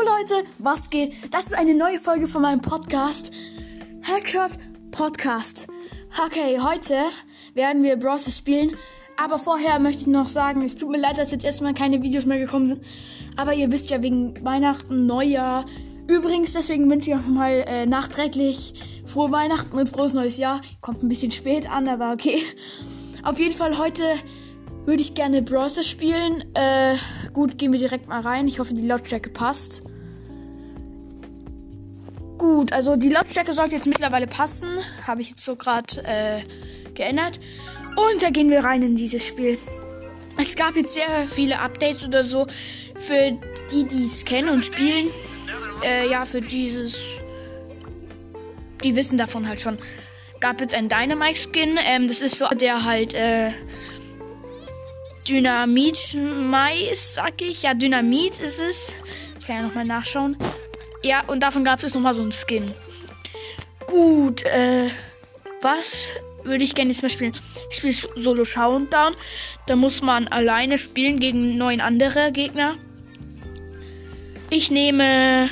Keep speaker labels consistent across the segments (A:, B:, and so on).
A: Leute, was geht? Das ist eine neue Folge von meinem Podcast. Hackshot Podcast. Okay, heute werden wir Bros. spielen. Aber vorher möchte ich noch sagen, es tut mir leid, dass jetzt erstmal keine Videos mehr gekommen sind. Aber ihr wisst ja, wegen Weihnachten, Neujahr. Übrigens, deswegen wünsche ich auch mal äh, nachträglich frohe Weihnachten und frohes neues Jahr. Kommt ein bisschen spät an, aber okay. Auf jeden Fall heute würde ich gerne Browser spielen. Äh, gut, gehen wir direkt mal rein. Ich hoffe, die Lautstärke passt. Gut, also die Lautstärke sollte jetzt mittlerweile passen. Habe ich jetzt so gerade äh, geändert. Und da gehen wir rein in dieses Spiel. Es gab jetzt sehr viele Updates oder so für die, die es kennen und spielen. Äh, ja, für dieses. Die wissen davon halt schon. Gab jetzt einen Dynamite-Skin. Ähm, das ist so, der halt äh, Dynamit-Mais, sag ich. Ja, Dynamit ist es. Ich kann ja nochmal nachschauen. Ja, und davon gab es nochmal so einen Skin. Gut, äh, was würde ich gerne jetzt mal spielen? Ich spiele Solo Showdown. Da muss man alleine spielen gegen neun andere Gegner. Ich nehme.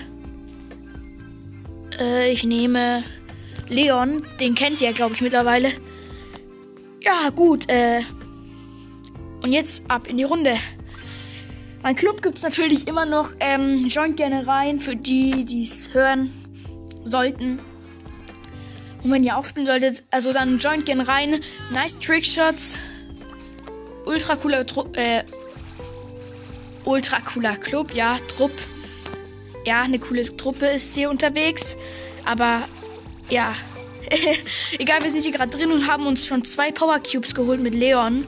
A: Äh, ich nehme Leon. Den kennt ihr, glaube ich, mittlerweile. Ja, gut, äh. Und jetzt ab in die Runde. Mein Club gibt es natürlich immer noch. Ähm, joint gerne rein für die, die es hören sollten. Und wenn ihr auch spielen solltet, also dann joint gerne rein. Nice Trickshots. Ultra cooler, äh, ultra cooler Club, ja, Trupp. Ja, eine coole Truppe ist hier unterwegs. Aber ja, egal, wir sind hier gerade drin und haben uns schon zwei Power Cubes geholt mit Leon.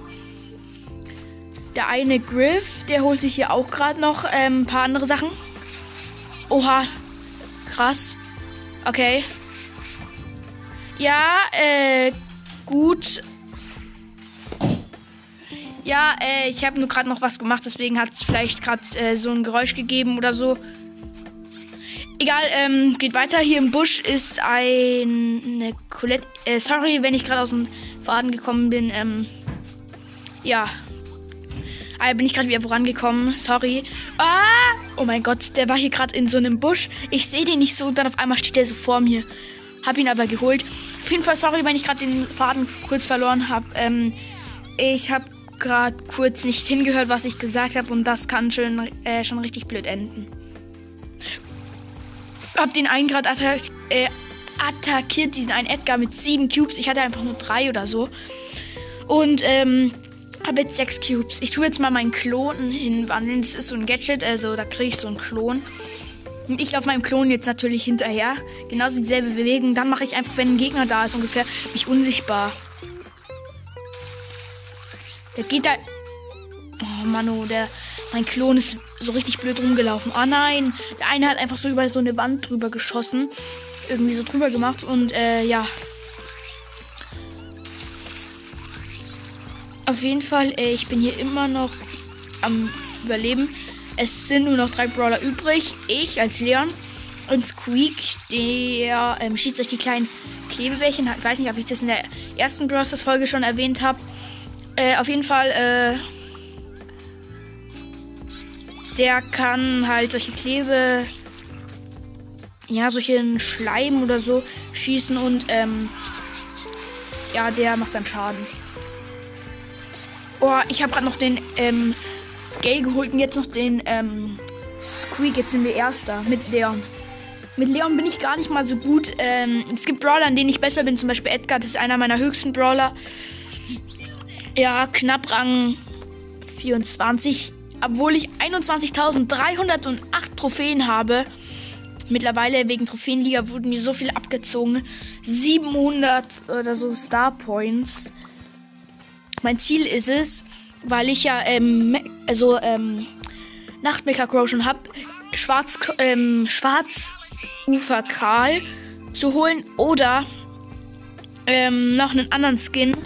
A: Der eine Griff, der holt sich hier auch gerade noch ähm, ein paar andere Sachen. Oha. Krass. Okay. Ja, äh, gut. Ja, äh, ich habe nur gerade noch was gemacht, deswegen hat es vielleicht gerade äh, so ein Geräusch gegeben oder so. Egal, ähm, geht weiter. Hier im Busch ist eine Colette. Äh, sorry, wenn ich gerade aus dem Faden gekommen bin. Ähm, ja, Ah, bin ich gerade wieder vorangekommen. Sorry. Ah! Oh mein Gott, der war hier gerade in so einem Busch. Ich sehe den nicht so und dann auf einmal steht der so vor mir. Hab ihn aber geholt. Auf jeden Fall sorry, wenn ich gerade den Faden kurz verloren habe. Ähm, ich habe gerade kurz nicht hingehört, was ich gesagt habe und das kann schon, äh, schon richtig blöd enden. Hab den einen gerade attack äh, attackiert, diesen einen Edgar mit sieben Cubes. Ich hatte einfach nur drei oder so. Und ähm, habe jetzt sechs Cubes. Ich tue jetzt mal meinen Klonen hinwandeln. Das ist so ein Gadget, also da kriege ich so einen Klon. Und ich laufe meinem Klon jetzt natürlich hinterher. Genauso dieselbe Bewegung. Dann mache ich einfach, wenn ein Gegner da ist, ungefähr mich unsichtbar. Der geht da. Oh Mano, der. Mein Klon ist so richtig blöd rumgelaufen. Oh nein. Der eine hat einfach so über so eine Wand drüber geschossen. Irgendwie so drüber gemacht. Und äh, ja. Auf jeden Fall, äh, ich bin hier immer noch am Überleben. Es sind nur noch drei Brawler übrig. Ich als Leon und Squeak, der ähm, schießt euch die kleinen Klebebärchen. Ich weiß nicht, ob ich das in der ersten Brawl Folge schon erwähnt habe. Äh, auf jeden Fall, äh, der kann halt solche Klebe, ja, solchen Schleim oder so schießen und ähm, ja, der macht dann Schaden. Oh, ich habe gerade noch den ähm, Gay geholt und jetzt noch den ähm, Squeak. Jetzt sind wir Erster mit Leon. Mit Leon bin ich gar nicht mal so gut. Ähm, es gibt Brawler, an denen ich besser bin. Zum Beispiel Edgar, das ist einer meiner höchsten Brawler. Ja, knapp Rang 24. Obwohl ich 21.308 Trophäen habe. Mittlerweile wegen Trophäenliga wurden mir so viel abgezogen. 700 oder so Star Points. Mein Ziel ist es, weil ich ja ähm, also ähm, Nachtmecker Crow schon habe, Schwarz ähm, Schwarzufer Karl zu holen oder ähm, noch einen anderen Skin.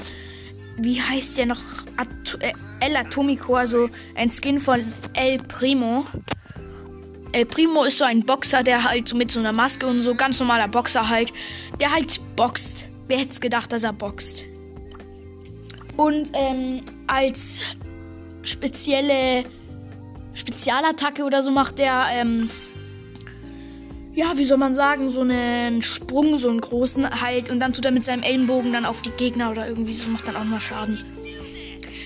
A: Wie heißt der noch? At äh, El Atomico, also ein Skin von El Primo. El Primo ist so ein Boxer, der halt so mit so einer Maske und so ganz normaler Boxer halt, der halt boxt. Wer hätte gedacht, dass er boxt? Und ähm, als spezielle Spezialattacke oder so macht der ähm, ja, wie soll man sagen, so einen Sprung, so einen großen halt. Und dann tut er mit seinem Ellenbogen dann auf die Gegner oder irgendwie so, macht dann auch mal Schaden.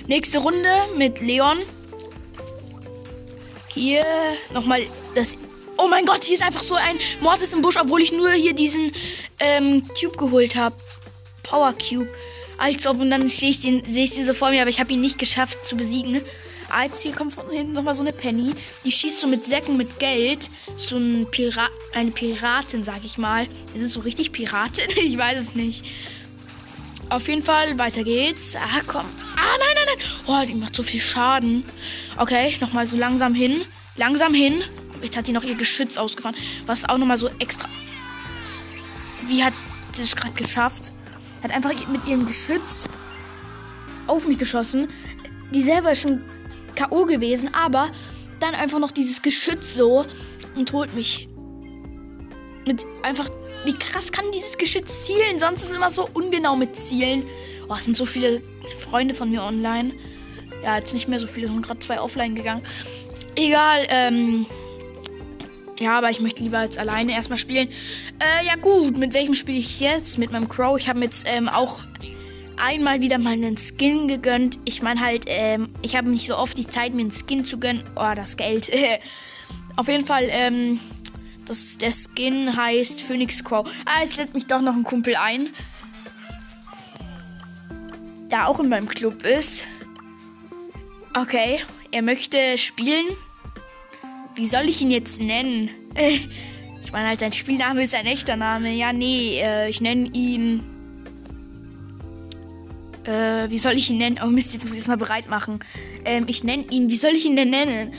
A: Nächste Runde mit Leon. Hier nochmal das. Oh mein Gott, hier ist einfach so ein Mortis im Busch, obwohl ich nur hier diesen ähm, Cube geholt habe. Power Cube. Als ob, und dann sehe ich, den, seh ich den so vor mir, aber ich habe ihn nicht geschafft zu besiegen. Jetzt hier kommt von hinten nochmal so eine Penny. Die schießt so mit Säcken mit Geld. So ein Pira eine Piratin, sag ich mal. Ist es so richtig Piratin? ich weiß es nicht. Auf jeden Fall, weiter geht's. Ah, komm. Ah, nein, nein, nein. Oh, die macht so viel Schaden. Okay, nochmal so langsam hin. Langsam hin. Jetzt hat die noch ihr Geschütz ausgefahren. Was auch nochmal so extra. Wie hat das gerade geschafft? Hat einfach mit ihrem Geschütz auf mich geschossen. Die selber ist schon K.O. gewesen, aber dann einfach noch dieses Geschütz so und holt mich. Mit einfach. Wie krass kann dieses Geschütz zielen? Sonst ist es immer so ungenau mit Zielen. Oh, es sind so viele Freunde von mir online. Ja, jetzt nicht mehr so viele, sind gerade zwei offline gegangen. Egal, ähm. Ja, aber ich möchte lieber jetzt alleine erstmal spielen. Äh, ja gut, mit welchem spiele ich jetzt? Mit meinem Crow. Ich habe mir jetzt ähm, auch einmal wieder mal einen Skin gegönnt. Ich meine halt, ähm, ich habe nicht so oft die Zeit, mir einen Skin zu gönnen. Oh, das Geld. Auf jeden Fall, ähm, das, der Skin heißt Phoenix Crow. Ah, jetzt lädt mich doch noch ein Kumpel ein. Der auch in meinem Club ist. Okay, er möchte spielen. Wie soll ich ihn jetzt nennen? Ich meine halt, sein Spielname ist ein echter Name. Ja, nee, äh, ich nenne ihn äh, wie soll ich ihn nennen? Oh Mist, jetzt muss ich es mal bereit machen. Ähm, ich nenne ihn, wie soll ich ihn denn nennen?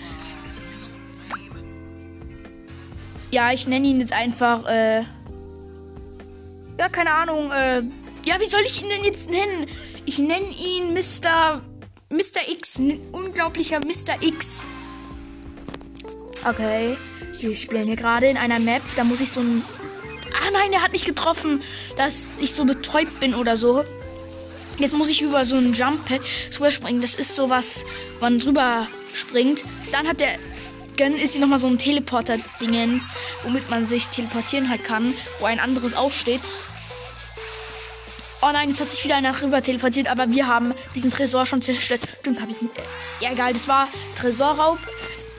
A: Ja, ich nenne ihn jetzt einfach, äh, ja, keine Ahnung, äh, ja, wie soll ich ihn denn jetzt nennen? Ich nenne ihn Mr. Mr. X, unglaublicher Mr. X. Okay, wir spielen hier gerade in einer Map, da muss ich so ein... Ah nein, er hat mich getroffen, dass ich so betäubt bin oder so. Jetzt muss ich über so ein Jump Pad drüber springen. Das ist sowas, man drüber springt. Dann hat der Gönn ist hier nochmal so ein Teleporter-Dingens, womit man sich teleportieren halt kann, wo ein anderes aufsteht. Oh nein, jetzt hat sich wieder einer rüber teleportiert, aber wir haben diesen Tresor schon zerstört. Stimmt, habe ich nicht. Ja, egal, das war Tresorraub.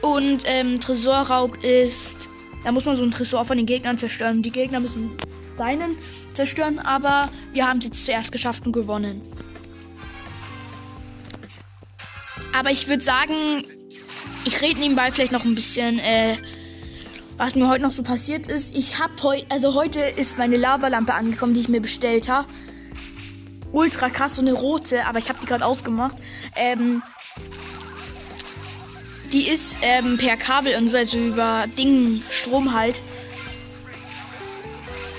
A: Und ähm, Tresorraub ist. Da muss man so einen Tresor von den Gegnern zerstören. Die Gegner müssen deinen zerstören, aber wir haben sie zuerst geschafft und gewonnen. Aber ich würde sagen, ich rede nebenbei vielleicht noch ein bisschen, äh, was mir heute noch so passiert ist. Ich habe heute, also heute ist meine Lavalampe angekommen, die ich mir bestellt habe. Ultra krass, so eine rote, aber ich habe die gerade ausgemacht. Ähm, die ist ähm, per Kabel und so, also über Ding, Strom halt.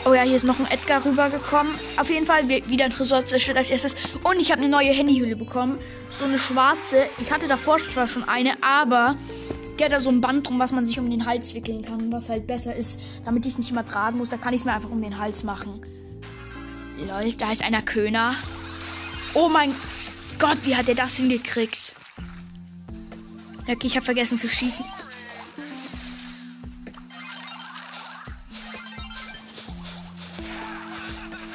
A: Oh ja, hier ist noch ein Edgar rübergekommen. Auf jeden Fall wieder ein Tresor zerstört als erstes. Und ich habe eine neue Handyhülle bekommen. So eine schwarze. Ich hatte davor zwar schon eine, aber die hat da so ein Band drum, was man sich um den Hals wickeln kann. Was halt besser ist, damit ich es nicht immer tragen muss. Da kann ich es mir einfach um den Hals machen. Lol, da ist einer Köner. Oh mein Gott, wie hat der das hingekriegt? Okay, ich habe vergessen zu schießen.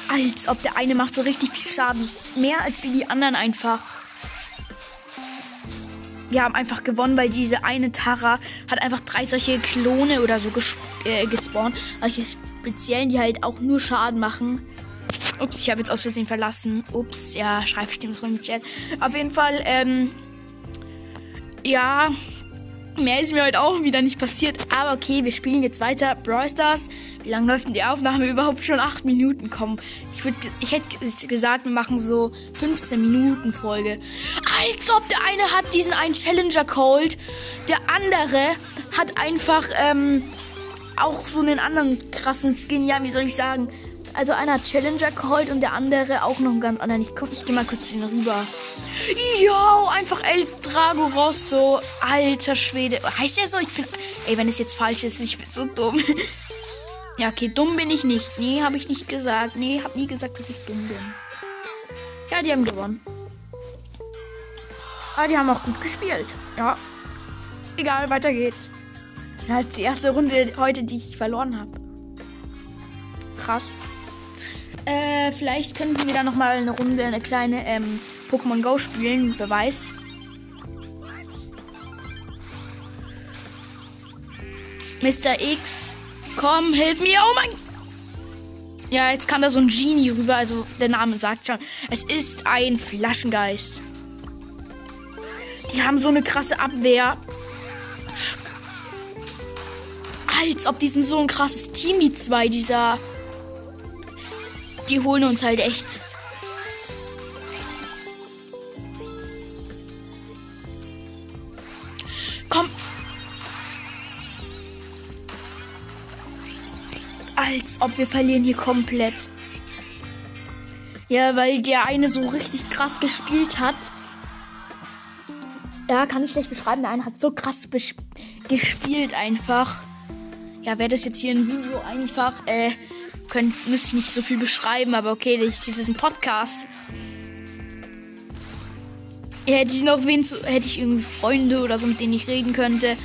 A: Als ob der eine macht so richtig viel Schaden. Mehr als wie die anderen einfach. Wir haben einfach gewonnen, weil diese eine Tara hat einfach drei solche Klone oder so ges äh, gespawnt. Solche speziellen, die halt auch nur Schaden machen. Ups, ich habe jetzt aus Versehen verlassen. Ups, ja, schreibe ich dem so im Chat. Auf jeden Fall, ähm, ja, mehr ist mir heute auch wieder nicht passiert. Aber okay, wir spielen jetzt weiter. Brawl Stars. Wie lange läuft denn die Aufnahme überhaupt schon? Acht Minuten kommen. Ich, ich hätte gesagt, wir machen so 15 Minuten Folge. Als ob der eine hat diesen einen Challenger Cold. Der andere hat einfach ähm, auch so einen anderen krassen Skin. Ja, wie soll ich sagen? Also einer Challenger geholt und der andere auch noch einen ganz anderen. Ich guck, ich gehe mal kurz hin rüber. Jo, einfach El Drago Rosso. Alter Schwede. Heißt der so? Ich bin. Ey, wenn es jetzt falsch ist, ich bin so dumm. ja, okay, dumm bin ich nicht. Nee, habe ich nicht gesagt. Nee, hab nie gesagt, dass ich dumm bin. Ja, die haben gewonnen. Aber die haben auch gut gespielt. Ja. Egal, weiter geht's. Halt die erste Runde heute, die ich verloren habe. krass. Äh, vielleicht könnten wir da noch mal eine Runde, eine kleine ähm, Pokémon Go spielen. Wer weiß. Mr. X, komm, hilf mir. Oh mein. Ja, jetzt kam da so ein Genie rüber. Also der Name sagt schon. Es ist ein Flaschengeist. Die haben so eine krasse Abwehr. Als ob die sind so ein krasses Team, die zwei, dieser. Die holen uns halt echt. Komm. Als ob wir verlieren hier komplett. Ja, weil der eine so richtig krass gespielt hat. Ja, kann ich schlecht beschreiben. Der eine hat so krass gespielt einfach. Ja, wäre das jetzt hier ein Video einfach, äh, könnt, müsste ich nicht so viel beschreiben, aber okay, das ist ein Podcast. Hätte ich noch wen zu, hätte ich irgendwie Freunde oder so, mit denen ich reden könnte.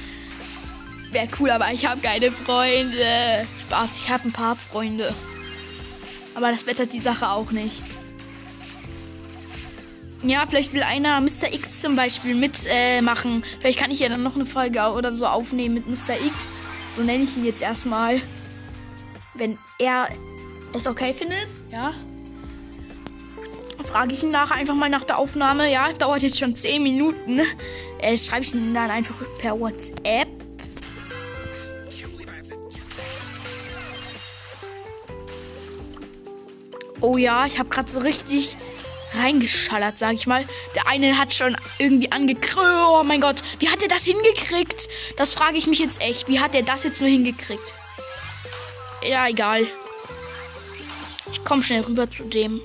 A: Wäre cool, aber ich habe keine Freunde. Spaß, ich habe ein paar Freunde. Aber das bessert die Sache auch nicht. Ja, vielleicht will einer Mr. X zum Beispiel mitmachen. Äh, vielleicht kann ich ja dann noch eine Folge oder so aufnehmen mit Mr. X. So nenne ich ihn jetzt erstmal. Wenn er es okay findet, ja. Frage ich ihn nachher einfach mal nach der Aufnahme. Ja, dauert jetzt schon 10 Minuten. Äh, schreibe ich ihn dann einfach per WhatsApp. Oh ja, ich habe gerade so richtig reingeschallert, sag ich mal. Der eine hat schon irgendwie angekriegt. Oh mein Gott, wie hat er das hingekriegt? Das frage ich mich jetzt echt. Wie hat er das jetzt nur hingekriegt? Ja, egal. Ich komme schnell rüber zu dem.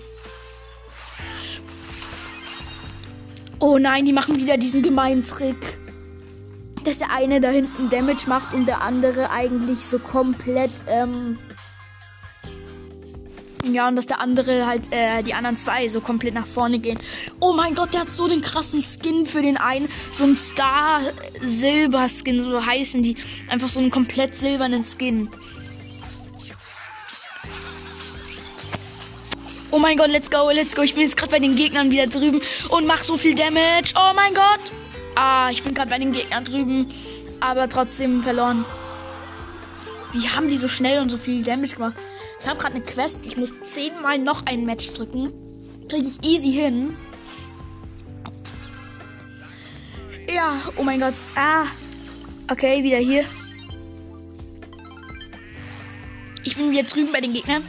A: Oh nein, die machen wieder diesen gemeinen Trick. Dass der eine da hinten Damage macht und der andere eigentlich so komplett, ähm, ja, und dass der andere halt, äh, die anderen zwei so komplett nach vorne gehen. Oh mein Gott, der hat so den krassen Skin für den einen. So ein Star-Silber-Skin, so heißen die. Einfach so einen komplett silbernen Skin. Oh mein Gott, let's go, let's go. Ich bin jetzt gerade bei den Gegnern wieder drüben und mach so viel Damage. Oh mein Gott. Ah, ich bin gerade bei den Gegnern drüben, aber trotzdem verloren. Wie haben die so schnell und so viel Damage gemacht? Ich habe gerade eine Quest. Ich muss zehnmal noch ein Match drücken. Kriege ich easy hin. Ja, oh mein Gott. Ah. Okay, wieder hier. Ich bin wieder drüben bei den Gegnern.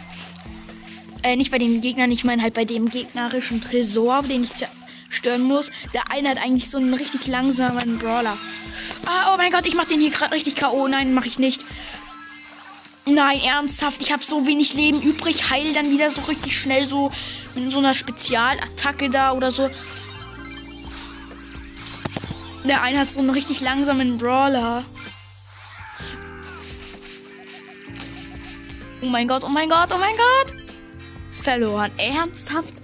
A: Äh, nicht bei den Gegnern, ich meine halt bei dem gegnerischen Tresor, den ich zerstören muss. Der eine hat eigentlich so einen richtig langsamen Brawler. Ah, oh mein Gott, ich mach den hier gerade richtig K.O. Nein, mache ich nicht. Nein, ernsthaft, ich habe so wenig Leben übrig. Heil dann wieder so richtig schnell so mit so einer Spezialattacke da oder so. Der eine hat so einen richtig langsamen Brawler. Oh mein Gott, oh mein Gott, oh mein Gott. Verloren. Ernsthaft?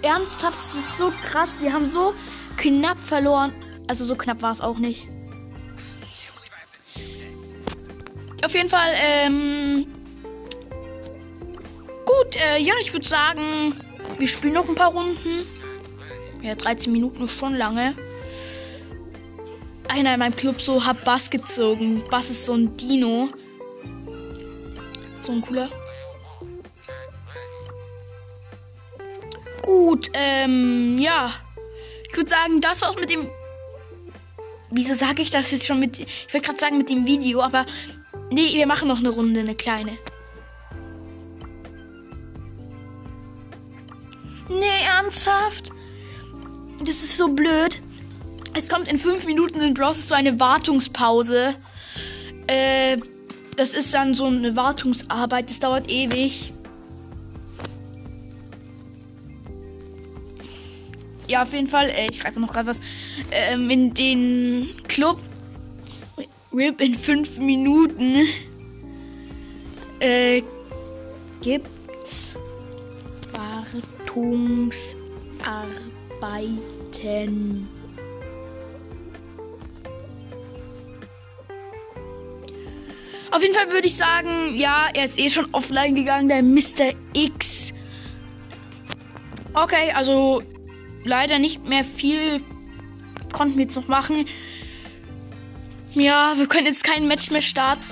A: Ernsthaft, das ist so krass. Wir haben so knapp verloren. Also so knapp war es auch nicht. Auf jeden Fall, ähm. Gut, äh, ja, ich würde sagen, wir spielen noch ein paar Runden. Ja, 13 Minuten ist schon lange. Einer in meinem Club so hat Bass gezogen. Bass ist so ein Dino. So ein cooler. Gut, ähm, ja. Ich würde sagen, das war's mit dem. Wieso sage ich das jetzt schon mit. Ich wollte gerade sagen mit dem Video, aber Nee, wir machen noch eine Runde, eine kleine. Nee, ernsthaft? Das ist so blöd. Es kommt in fünf Minuten in Bros so eine Wartungspause. Äh, das ist dann so eine Wartungsarbeit. Das dauert ewig. Ja, auf jeden Fall. Äh, ich schreibe noch gerade was. Ähm, in den Club RIP in fünf Minuten äh, gibt's Wartungsarbeiten. Auf jeden Fall würde ich sagen, ja, er ist eh schon offline gegangen, der Mr. X. Okay, also leider nicht mehr viel konnten wir jetzt noch machen. Ja, wir können jetzt kein Match mehr starten.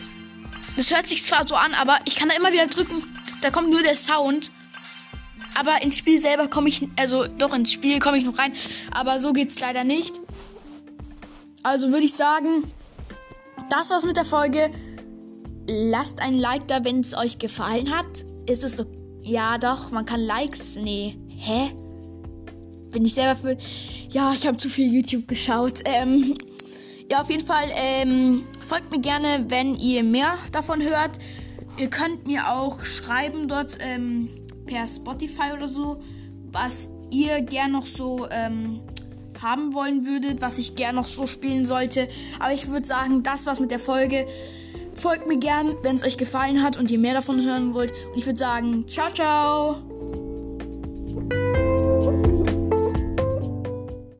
A: Das hört sich zwar so an, aber ich kann da immer wieder drücken. Da kommt nur der Sound. Aber ins Spiel selber komme ich, also doch ins Spiel komme ich noch rein. Aber so geht's leider nicht. Also würde ich sagen, das war's mit der Folge. Lasst ein Like da, wenn es euch gefallen hat. Ist es so? Ja, doch, man kann Likes. Nee. Hä? Bin ich selber für. Ja, ich habe zu viel YouTube geschaut. Ähm, ja, auf jeden Fall ähm, folgt mir gerne, wenn ihr mehr davon hört. Ihr könnt mir auch schreiben dort ähm, per Spotify oder so, was ihr gern noch so ähm, haben wollen würdet, was ich gern noch so spielen sollte. Aber ich würde sagen, das war's mit der Folge. Folgt mir gern, wenn es euch gefallen hat und ihr mehr davon hören wollt. Und ich würde sagen, ciao, ciao.